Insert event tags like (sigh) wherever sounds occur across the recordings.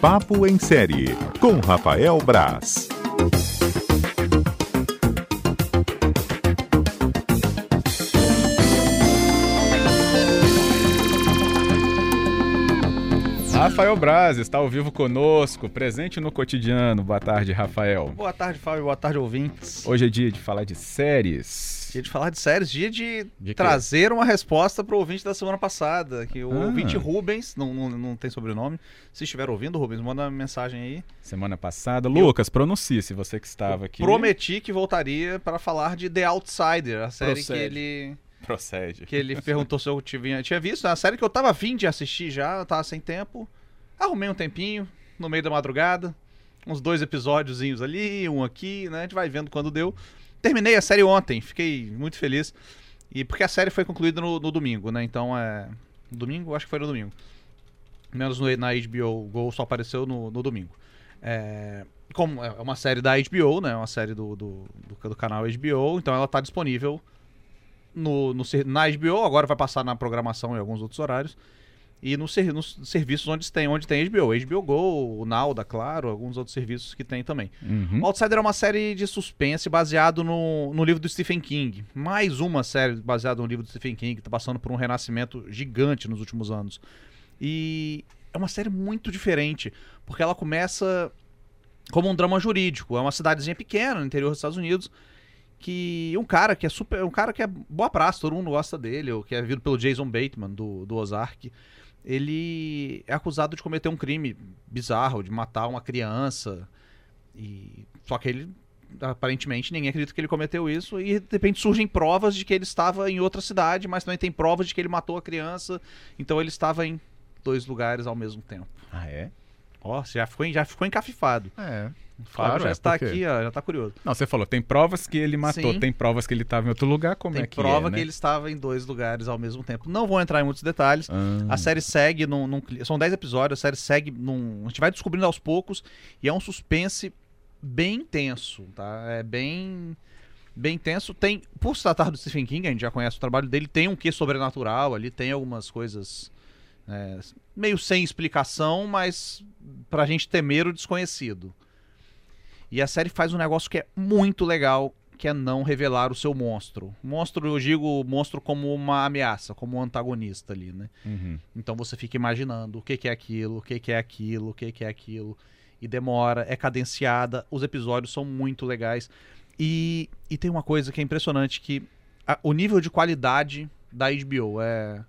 Papo em Série, com Rafael Braz. Rafael Braz está ao vivo conosco, presente no cotidiano. Boa tarde, Rafael. Boa tarde, Fábio. Boa tarde, ouvintes. Hoje é dia de falar de séries. Dia de falar de séries, dia de, De trazer uma resposta para o ouvinte da semana passada. Que o Ah. ouvinte Rubens, não, não, não tem sobrenome. Se estiver ouvindo, Rubens, manda uma mensagem aí. Semana passada. Lucas, pronuncie se você que estava aqui. Prometi que voltaria para falar de The Outsider, a série que Procede. ele, Procede. que ele perguntou se eu tinha, tinha visto. É uma série que eu tava afim de assistir já, eu tava sem tempo. Arrumei um tempinho, no meio da madrugada. Uns dois episódiozinhos ali, um aqui, né? A gente vai vendo quando deu. Terminei a série ontem, fiquei muito feliz. E porque a série foi concluída no, no domingo, né? Então é. Domingo? Acho que foi no domingo. Menos no, na HBO Go só apareceu no, no domingo. É, como é uma série da HBO, né? Uma série do, do, do, do canal HBO, então ela tá disponível no, no, na HBO, agora vai passar na programação em alguns outros horários. E nos, ser- nos serviços onde tem, onde tem HBO. HBO Go, o Now, da Claro, alguns outros serviços que tem também. Uhum. O Outsider é uma série de suspense baseado no, no livro do Stephen King. Mais uma série baseada no livro do Stephen King, que tá passando por um renascimento gigante nos últimos anos. E é uma série muito diferente, porque ela começa como um drama jurídico. É uma cidadezinha pequena no interior dos Estados Unidos que um cara que é super, um cara que é boa praça, todo mundo gosta dele, ou que é vindo pelo Jason Bateman do, do Ozark. Ele é acusado de cometer um crime bizarro, de matar uma criança. E só que ele aparentemente ninguém acredita que ele cometeu isso e de repente surgem provas de que ele estava em outra cidade, mas também tem provas de que ele matou a criança. Então ele estava em dois lugares ao mesmo tempo. Ah, é? Ó, já ficou, já ficou encafifado. É. O Fábio Claro, já é, está por quê? aqui, ó, já está curioso. Não, você falou, tem provas que ele matou, Sim. tem provas que ele estava em outro lugar, como Tem é que prova é, né? que ele estava em dois lugares ao mesmo tempo. Não vou entrar em muitos detalhes. Ah, A série segue num, num São 10 episódios, a série segue num. A gente vai descobrindo aos poucos e é um suspense bem intenso, tá? É bem. Bem intenso. Tem. Por se tratar do Stephen King, a gente já conhece o trabalho dele, tem um quê sobrenatural ali, tem algumas coisas. é, meio sem explicação, mas pra gente temer o desconhecido. E a série faz um negócio que é muito legal, que é não revelar o seu monstro. Monstro, eu digo monstro como uma ameaça, como um antagonista ali, né? uhum. Então você fica imaginando o que, que é aquilo, o que, que é aquilo, o que, que é aquilo. E demora, é cadenciada, os episódios são muito legais. E, e tem uma coisa que é impressionante, que a- o nível de qualidade da HBO é,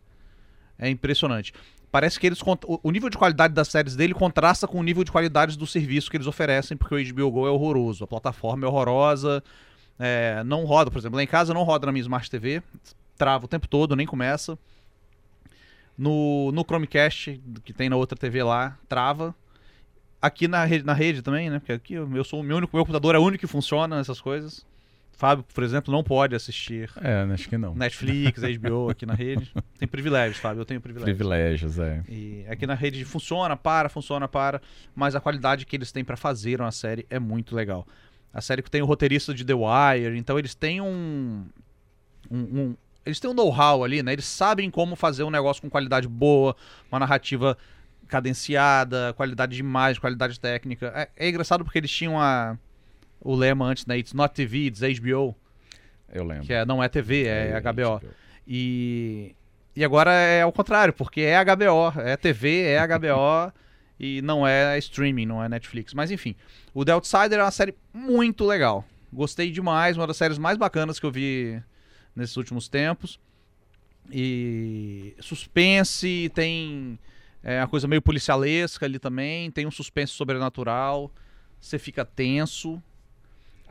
é impressionante. Parece que eles o nível de qualidade das séries dele contrasta com o nível de qualidade do serviço que eles oferecem, porque o HBO Go é horroroso, a plataforma é horrorosa, é, não roda, por exemplo, lá em casa não roda na minha Smart TV, trava o tempo todo, nem começa. No, no Chromecast, que tem na outra TV lá, trava. Aqui na rede, na rede também, né? Porque aqui eu eu sou o meu único, meu computador é o único que funciona nessas coisas. Fábio, por exemplo, não pode assistir É, acho que não. Netflix, (laughs) HBO aqui na rede. Tem privilégios, Fábio, eu tenho privilégios. Privilégios, é. E aqui na rede funciona, para, funciona, para, mas a qualidade que eles têm pra fazer uma série é muito legal. A série que tem o roteirista de The Wire, então eles têm um, um- um- eles têm um know-how ali, né? Eles sabem como fazer um negócio com qualidade boa, uma narrativa cadenciada, qualidade de imagem, qualidade técnica. É, é engraçado porque eles tinham a, o lema antes, né? It's not TV, it's HBO, Eu lembro. que é, não é TV, é, HBO. E, e agora é ao contrário, porque é HBO, é TV, é HBO (laughs) e não é streaming, não é Netflix. Mas enfim, o The Outsider é uma série muito legal. Gostei demais, uma das séries mais bacanas que eu vi nesses últimos tempos. E suspense, tem é, uma coisa meio policialesca ali também, tem um suspense sobrenatural, você fica tenso.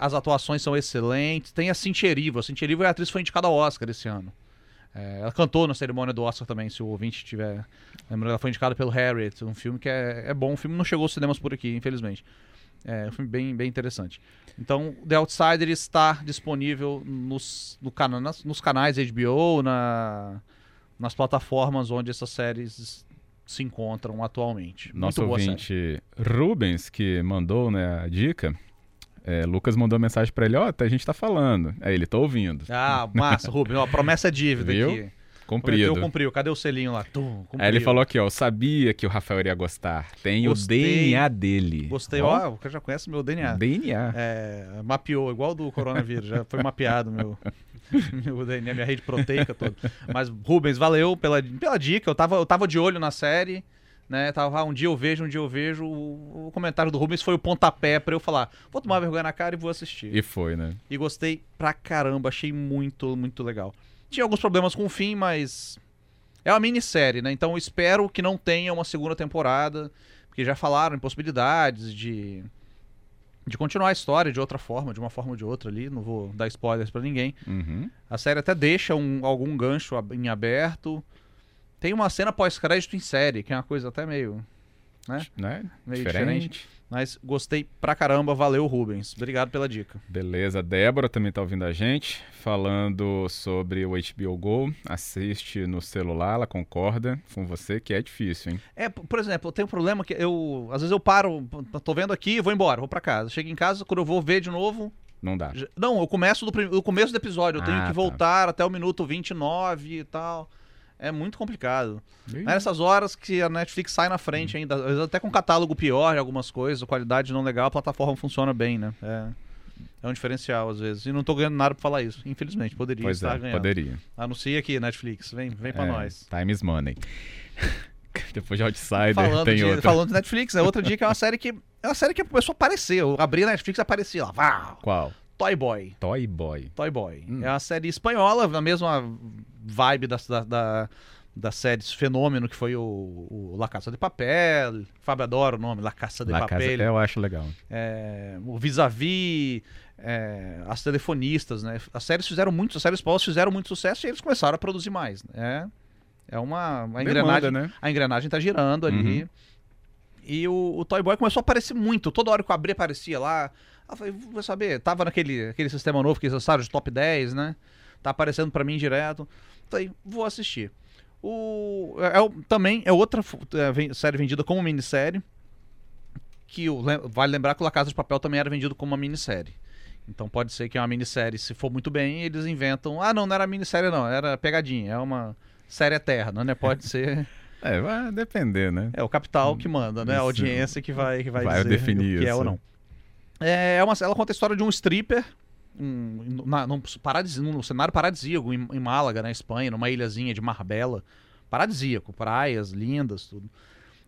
As atuações são excelentes. Tem a Cynthia Erivo. A Cynthia Erivo é a atriz que foi indicada ao Oscar esse ano. É, ela cantou na cerimônia do Oscar também, se o ouvinte tiver. Lembrando, ela foi indicada pelo Harriet, um filme que é, é bom. O filme não chegou aos cinemas por aqui, infelizmente. É um filme bem, bem interessante. Então, The Outsider está disponível nos, no cana nas- nos canais HBO, na, nas plataformas onde essas séries se encontram atualmente. Nosso Muito ouvinte Rubens, que mandou né, a dica, é, Lucas mandou mensagem pra ele, ó, a gente tá falando. Aí ele, tô ouvindo. Ah, massa, (laughs) Rubens. Ó, promessa é dívida Viu? aqui. Comprido. Prometeu, cumpriu. Cadê o selinho lá? Tum. Aí ele falou aqui, ó, eu sabia que o Rafael iria gostar. Tem Gostei. o DNA dele. Gostei, ó, o cara já conhece meu DNA. DNA. É, mapeou, igual do coronavírus, já foi mapeado meu, (laughs) meu DNA, minha rede proteica toda. Mas, Rubens, valeu pela, pela dica. Eu tava, eu tava de olho na série, né? Tava, ah, um dia eu vejo, um dia eu vejo. O, o comentário do Rubens foi o pontapé pra eu falar: vou tomar vergonha na cara e vou assistir. E foi, né? E gostei pra caramba, achei muito, muito legal. Tinha alguns problemas com o fim, mas. É uma minissérie, né? Então eu espero que não tenha uma segunda temporada, porque já falaram em possibilidades de. De continuar a história de outra forma, de uma forma ou de outra ali, não vou dar spoilers pra ninguém. Uhum. A série até deixa um- algum gancho em aberto. Tem uma cena pós-crédito em série, que é uma coisa até meio. né? Né? Meio Diferente. Mas gostei pra caramba, valeu, Rubens. Obrigado pela dica. Beleza, Débora também tá ouvindo a gente, falando sobre o HBO Go. Assiste no celular, ela concorda com você que é difícil, hein? É, por exemplo, eu tenho um problema que eu. Às vezes eu paro, tô vendo aqui, vou embora, vou pra casa. Chego em casa, quando eu vou ver de novo. Não dá. Não, eu começo do, prim- começo do episódio, eu tenho Ah, que tá. voltar até o minuto 29 e tal. É muito complicado. É nessas horas que a Netflix sai na frente ainda. Às vezes até com catálogo pior de algumas coisas, qualidade não legal, a plataforma funciona bem, né? É, é um diferencial às vezes. E não tô ganhando nada pra falar isso. Infelizmente, poderia Pois estar é, ganhando. poderia. Anuncia aqui, Netflix. Vem, vem pra É, nós. Time is money. (laughs) Depois de Outsider Falando tem de, outra. falando de Netflix, é outra dica, é uma série que. É uma série que começou a aparecer. Eu abri a Netflix e aparecia lá. Vau! Qual? Toy Boy. Toy Boy. Toy Boy. Hum. É uma série espanhola, na mesma vibe da, da, da, da série Fenômeno, que foi o, o La Caça de Papel. Fábio adora o nome, La Caça de La Casa, Papel. eu acho legal. é, o Vis-a-Vis, é, as telefonistas, né? As séries fizeram muito, as séries espanholas fizeram muito sucesso e eles começaram a produzir mais. Né? É, é uma, uma engrenagem. Demanda, né? A engrenagem tá girando ali. Uhum. E o, o Toy Boy começou a aparecer muito. Toda hora que eu abri, aparecia lá. Eu falei, vou saber. Tava naquele aquele sistema novo que eles lançaram de top 10, né? Tá aparecendo pra mim direto. Falei, vou assistir. O, é, é também é outra é, série vendida como minissérie. Que o, vale lembrar que o La Casa de Papel também era vendido como uma minissérie. Então pode ser que é uma minissérie, se for muito bem, eles inventam. Ah, não, não era minissérie, não, era pegadinha. É uma série eterna, né? Pode ser. (laughs) É, vai depender, né? É o capital que manda, né? A Isso. audiência que vai, que vai, Vai dizer definir que é isso. ou não. É, é uma, ela conta a história de um stripper um, na, num, paradis, num cenário paradisíaco em, em Málaga, na Espanha, numa ilhazinha de Marbella. Paradisíaco, praias lindas, tudo.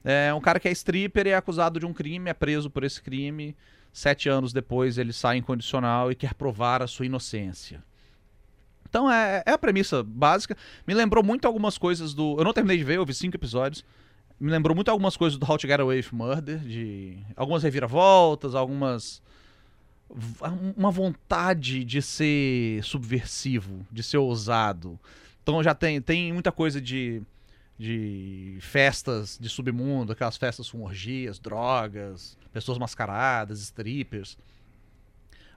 É um cara que é stripper e é acusado de um crime, é preso por esse crime. Sete anos depois ele sai incondicional e quer provar a sua inocência. Então é, é a premissa básica. Me lembrou muito algumas coisas do. Eu não terminei de ver, eu vi cinco episódios. Me lembrou muito algumas coisas do How to Get Away with Murder, de algumas reviravoltas, algumas. Uma vontade de ser subversivo, de ser ousado. Então já tem, tem muita coisa de, de festas de submundo, aquelas festas com orgias, drogas, pessoas mascaradas, strippers.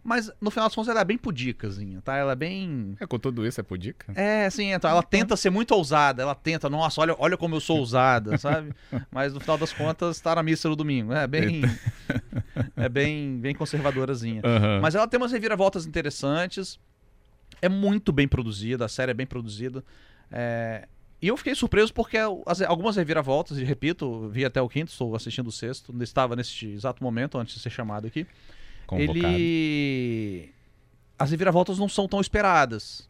Mas no final das contas ela é bem pudicazinha, tá? Ela é bem. É, com tudo isso é pudica? É, assim, então ela tenta ser muito ousada, ela tenta, nossa, olha, olha como eu sou ousada, (laughs) sabe? Mas no final das contas tá na missa no domingo. É bem. (laughs) é bem, bem conservadorazinha. Aham. Mas ela tem umas reviravoltas interessantes. É muito bem produzida, a série é bem produzida. É, E eu fiquei surpreso porque as- algumas reviravoltas, e repito, vi até o quinto, estou assistindo o sexto, estava nesse exato momento antes de ser chamado aqui. Convocado. Ele. As reviravoltas não são tão esperadas.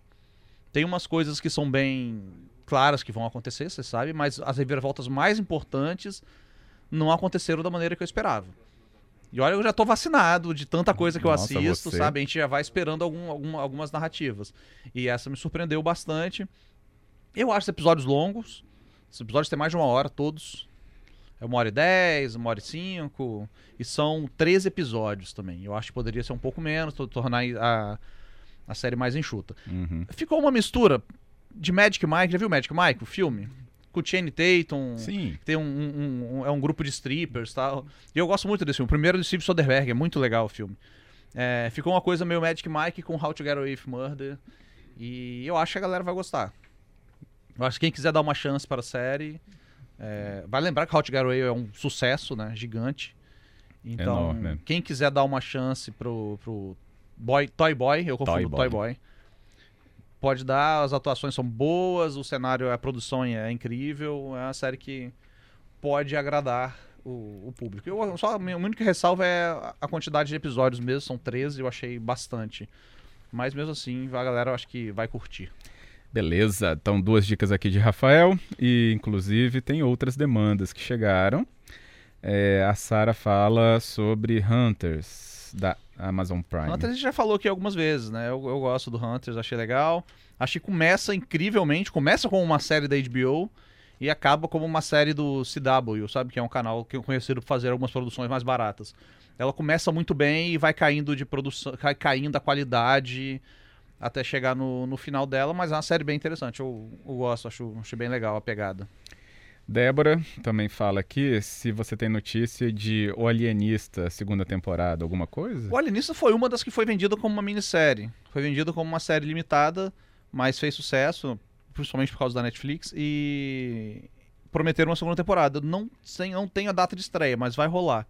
Tem umas coisas que são bem claras que vão acontecer, você sabe, mas as reviravoltas mais importantes não aconteceram da maneira que eu esperava. E olha, eu já tô vacinado de tanta coisa que eu Nossa, assisto, você. sabe? A gente já vai esperando algum, algum- algumas narrativas. E essa me surpreendeu bastante. Eu acho os episódios longos. Os episódios têm mais de uma hora, todos. É uma hora e dez, uma hora e cinco. E são 13 episódios também. Eu acho que poderia ser um pouco menos, to- tornar a, a série mais enxuta. Uhum. Ficou uma mistura de Magic Mike. Já viu Magic Mike, o filme? Com o Channing Tatum. Sim. Tem um, um- um- é um grupo de strippers e tal. E eu gosto muito desse filme. O primeiro é do Steve Soderbergh, é muito legal o filme. É, ficou uma coisa meio Magic Mike com How to Get Away with Murder. E eu acho que a galera vai gostar. Eu acho que quem quiser dar uma chance para a série. É, vai lembrar que Get Away é um sucesso, né? Gigante. Então, Enorme, né? quem quiser dar uma chance pro, pro Boy, Toy Boy, eu confundo Toy Toy Boy. Boy. pode dar, as atuações são boas, o cenário, a produção é incrível, é uma série que pode agradar o, o público. Eu, só, a minha única ressalva é a quantidade de episódios mesmo, são 13, eu achei bastante. Mas mesmo assim, a galera eu acho que vai curtir. Beleza, então duas dicas aqui de Rafael e inclusive tem outras demandas que chegaram. É, a Sara fala sobre Hunters da Amazon Prime. Hunters a gente já falou aqui algumas vezes, né? Eu, eu gosto do Hunters, achei legal. Achei que começa incrivelmente, começa como uma série da HBO e acaba como uma série do CW, sabe? Que é um canal que é conhecido por fazer algumas produções mais baratas. Ela começa muito bem e vai caindo de produção, vai caindo a qualidade até chegar no, no final dela, mas é uma série bem interessante. Eu, eu gosto, acho, acho bem legal a pegada. Débora também fala aqui se você tem notícia de O Alienista, segunda temporada, alguma coisa? O Alienista foi uma das que foi vendida como uma minissérie. Foi vendida como uma série limitada, mas fez sucesso, principalmente por causa da Netflix, e prometeram uma segunda temporada. Não, sem, não tem a data de estreia, mas vai rolar.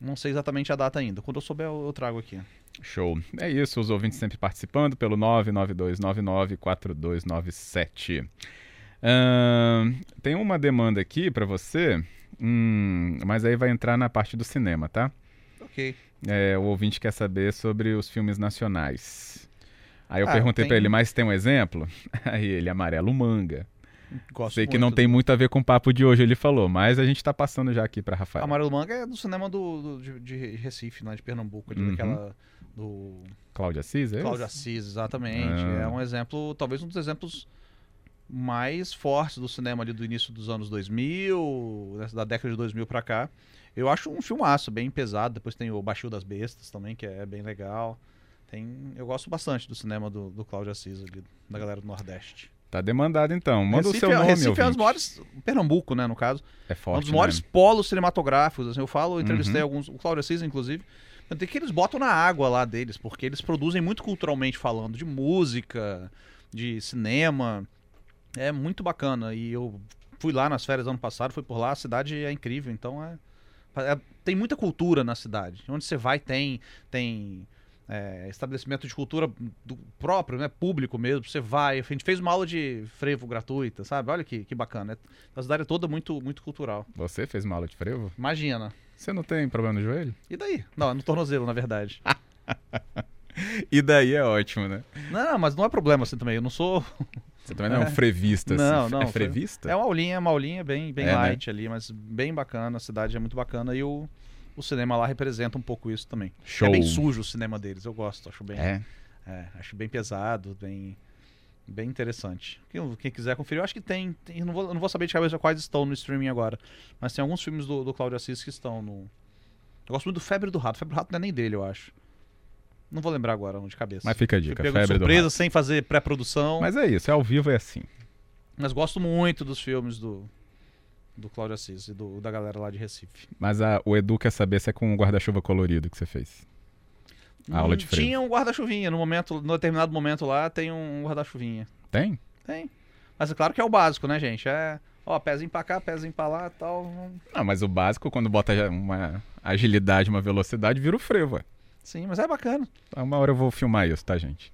Não sei exatamente a data ainda. Quando eu souber, eu, trago aqui. Show. É isso, os ouvintes sempre participando pelo 992994297. Uh, tem uma demanda aqui para você, hum, mas aí vai entrar na parte do cinema, tá? Ok. É, o ouvinte quer saber sobre os filmes nacionais. Aí eu ah, perguntei tem... para ele, mas tem um exemplo? (laughs) Aí ele, Amarelo Manga. Gosto Sei que não tem muito a ver com o papo de hoje, ele falou, mas a gente tá passando já aqui para Rafael. Amarelo Manga é do cinema do, do de, de, Recife, né, de Pernambuco, ali, uhum. daquela do Cláudio Assis, é Cláudio Assis, exatamente. Ah. É um exemplo, talvez um dos exemplos mais fortes do cinema ali do início dos anos 2000, da década de 2000 para cá. Eu acho um filmaço, bem pesado. Depois tem o Baixio das Bestas também, que é bem legal. Tem, eu gosto bastante do cinema do, do Cláudio Assis ali, da galera do Nordeste. Tá demandado então. Manda Recife, o seu é- nome, Recife ouvinte. é um dos maiores. Pernambuco, né, no caso. É forte. Um dos maiores né? polos cinematográficos. Assim, eu falo, eu entrevistei Uhum. alguns. O Cláudio Assis, inclusive. Tem que eles botam na água lá deles, porque eles produzem muito culturalmente falando, de música, de cinema. É muito bacana. E eu fui lá nas férias ano passado, fui por lá, a cidade é incrível, então é. é- tem muita cultura na cidade. Onde você vai tem. tem é, estabelecimento de cultura do próprio, né, público mesmo. Você vai, a gente fez uma aula de frevo gratuita, sabe? Olha que, que bacana. É- A cidade é toda muito, muito cultural. Você fez uma aula de frevo? Imagina. Você não tem problema no joelho? E daí? Não, é no tornozelo, na verdade. (laughs) E daí é ótimo, né? não, mas não é problema assim também. Eu não sou. (laughs) Você também não é um frevista, assim. Não, não, É fre- frevista? É uma aulinha, uma aulinha bem, bem É, né? light ali, mas bem bacana. A cidade é muito bacana e o, o cinema lá representa um pouco isso também. Show. É bem sujo o cinema deles, eu gosto, acho bem. É. É, acho bem pesado, bem, bem interessante. Quem, quem quiser conferir, eu acho que tem. tem- não vou, não vou saber de cabeça quais estão no streaming agora. Mas tem alguns filmes do, do Cláudio Assis que estão no. Eu gosto muito do Febre do Rato. Febre do Rato não é nem dele, eu acho. Não vou lembrar agora, não de cabeça. Mas fica a dica, pego febre do surpresa, rato. sem fazer pré-produção. Mas... Mas é isso, é ao vivo é assim. gosto muito dos filmes do, do Cláudio Assis e do, da galera lá de Recife. Mas a- o Edu quer saber se é com o guarda-chuva colorido que você fez. A aula de Hum, frevo. Tinha um guarda-chuvinha. No momento, no determinado momento lá, tem um guarda-chuvinha. Tem? Tem. Mas é claro que é o básico, né, gente? É, ó, pezinho pra cá, pezinho pra lá e tal. Não, mas o básico, quando bota uma agilidade, uma velocidade, vira o frevo. ué. Sim, mas é bacana. Então, Uma hora eu vou filmar isso, tá, gente?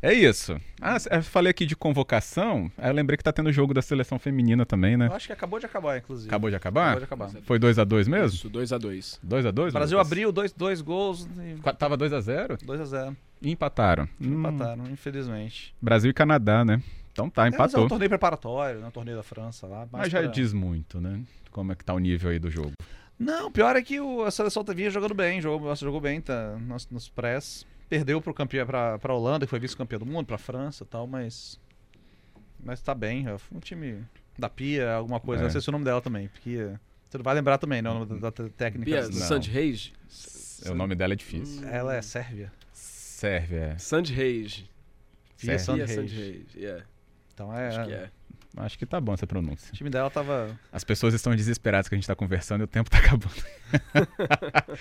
É isso. Ah, eu falei aqui de convocação, aí eu lembrei que tá tendo jogo da seleção feminina também, né? Eu acho que acabou de acabar, inclusive. Acabou de acabar? Acabou de acabar. Foi 2x2 mesmo? Isso, 2x2. 2x2? O Brasil abriu dois, dois gols e Qua- Tava 2x0 2x0. e empataram. Hum, Empataram, infelizmente. Brasil e Canadá, né? Então tá, É, mas é um torneio preparatório, né? Um torneio da França lá. Mas já pra- diz muito, né? Como é que tá o nível aí do jogo. Não, pior é que o- a seleção vinha jogando bem, jogou, jogou bem tá, nos, nos press. Perdeu pro campeão, pra, pra Holanda, que foi vice-campeão do mundo, pra França e tal, mas. Mas tá bem. é Um time da Pia, alguma coisa. É. Não sei se é o nome dela também. Pia. Você não vai lembrar também, né? O nome da, da técnica. Bia Não. Sandy Reis? O nome dela é difícil. Ela é Sérvia. Sérvia, é. Sandy Reis. Pia Sandreis. Sandy Reis, yeah. Então é. Acho que é. Acho que tá bom essa pronúncia. O time dela tava. As pessoas estão desesperadas que a gente tá conversando e o tempo tá acabando. (laughs)